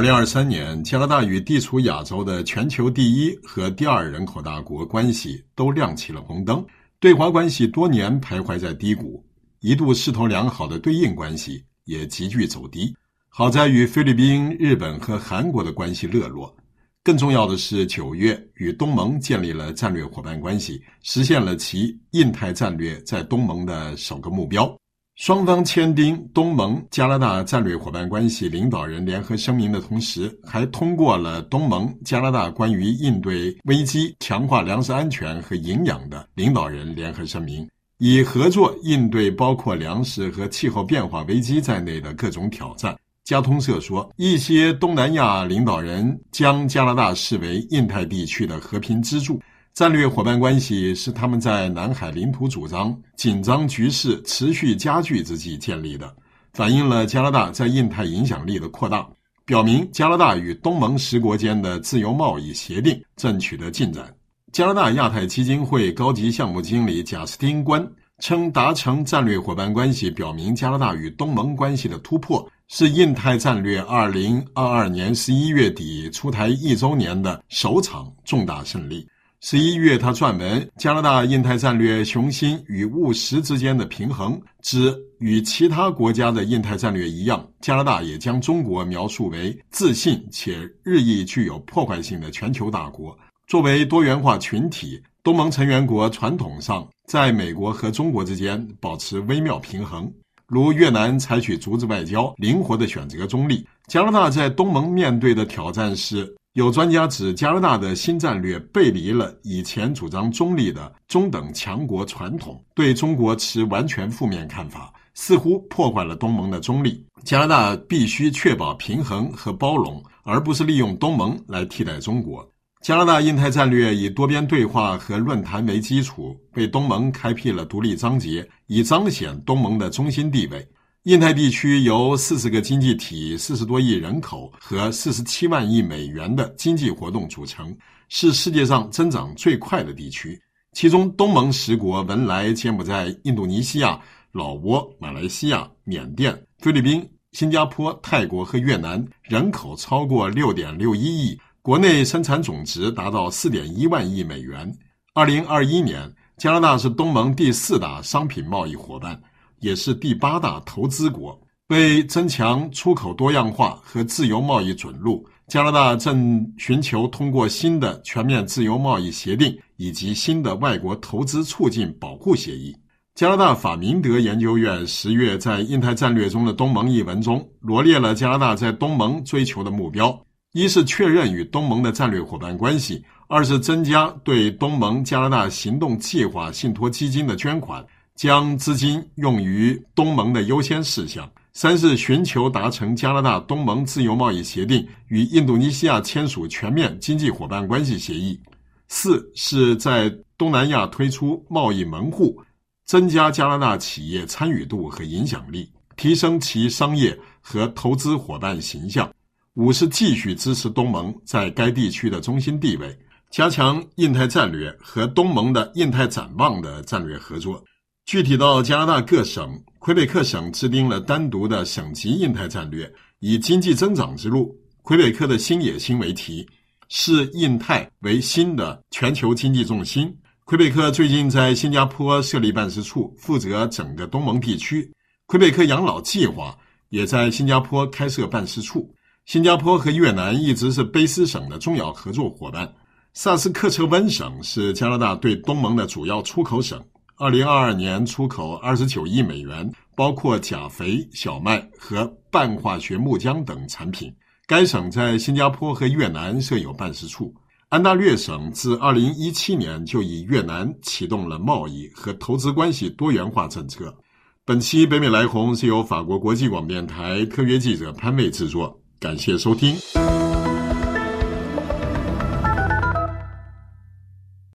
二零二三年，加拿大与地处亚洲的全球第一和第二人口大国关系都亮起了红灯，对华关系多年徘徊在低谷，一度势头良好的对印关系也急剧走低。好在与菲律宾、日本和韩国的关系热络，更重要的是，九月与东盟建立了战略伙伴关系，实现了其印太战略在东盟的首个目标。双方签订东盟加拿大战略伙伴关系领导人联合声明的同时，还通过了东盟加拿大关于应对危机、强化粮食安全和营养的领导人联合声明，以合作应对包括粮食和气候变化危机在内的各种挑战。加通社说，一些东南亚领导人将加拿大视为印太地区的和平支柱。战略伙伴关系是他们在南海领土主张紧张局势持续加剧之际建立的，反映了加拿大在印太影响力的扩大，表明加拿大与东盟十国间的自由贸易协定正取得进展。加拿大亚太基金会高级项目经理贾斯汀·关称，达成战略伙伴关系表明加拿大与东盟关系的突破，是印太战略二零二二年十一月底出台一周年的首场重大胜利。十一月，他撰文《加拿大印太战略雄心与务实之间的平衡》，指与其他国家的印太战略一样，加拿大也将中国描述为自信且日益具有破坏性的全球大国。作为多元化群体，东盟成员国传统上在美国和中国之间保持微妙平衡，如越南采取竹子外交，灵活地选择中立。加拿大在东盟面对的挑战是。有专家指，加拿大的新战略背离了以前主张中立的中等强国传统，对中国持完全负面看法，似乎破坏了东盟的中立。加拿大必须确保平衡和包容，而不是利用东盟来替代中国。加拿大印太战略以多边对话和论坛为基础，为东盟开辟了独立章节，以彰显东盟的中心地位。印太地区由四十个经济体、四十多亿人口和四十七万亿美元的经济活动组成，是世界上增长最快的地区。其中，东盟十国文莱、柬埔寨、印度尼西亚、老挝、马来西亚、缅甸、菲律宾、新加坡、泰国和越南人口超过六点六一亿，国内生产总值达到四点一万亿美元。二零二一年，加拿大是东盟第四大商品贸易伙伴。也是第八大投资国。为增强出口多样化和自由贸易准入，加拿大正寻求通过新的全面自由贸易协定以及新的外国投资促进保护协议。加拿大法明德研究院十月在印太战略中的东盟一文中罗列了加拿大在东盟追求的目标：一是确认与东盟的战略伙伴关系；二是增加对东盟加拿大行动计划信托基金的捐款。将资金用于东盟的优先事项。三是寻求达成加拿大东盟自由贸易协定，与印度尼西亚签署全面经济伙伴关系协议。四是在东南亚推出贸易门户，增加加拿大企业参与度和影响力，提升其商业和投资伙伴形象。五是继续支持东盟在该地区的中心地位，加强印太战略和东盟的印太展望的战略合作。具体到加拿大各省，魁北克省制定了单独的省级印太战略，以经济增长之路、魁北克的新野心为题，视印太为新的全球经济重心。魁北克最近在新加坡设立办事处，负责整个东盟地区。魁北克养老计划也在新加坡开设办事处。新加坡和越南一直是卑斯省的重要合作伙伴。萨斯克彻温省是加拿大对东盟的主要出口省。二零二二年出口二十九亿美元，包括钾肥、小麦和半化学木浆等产品。该省在新加坡和越南设有办事处。安大略省自二零一七年就以越南启动了贸易和投资关系多元化政策。本期北美来红是由法国国际广播电台特约记者潘卫制作，感谢收听。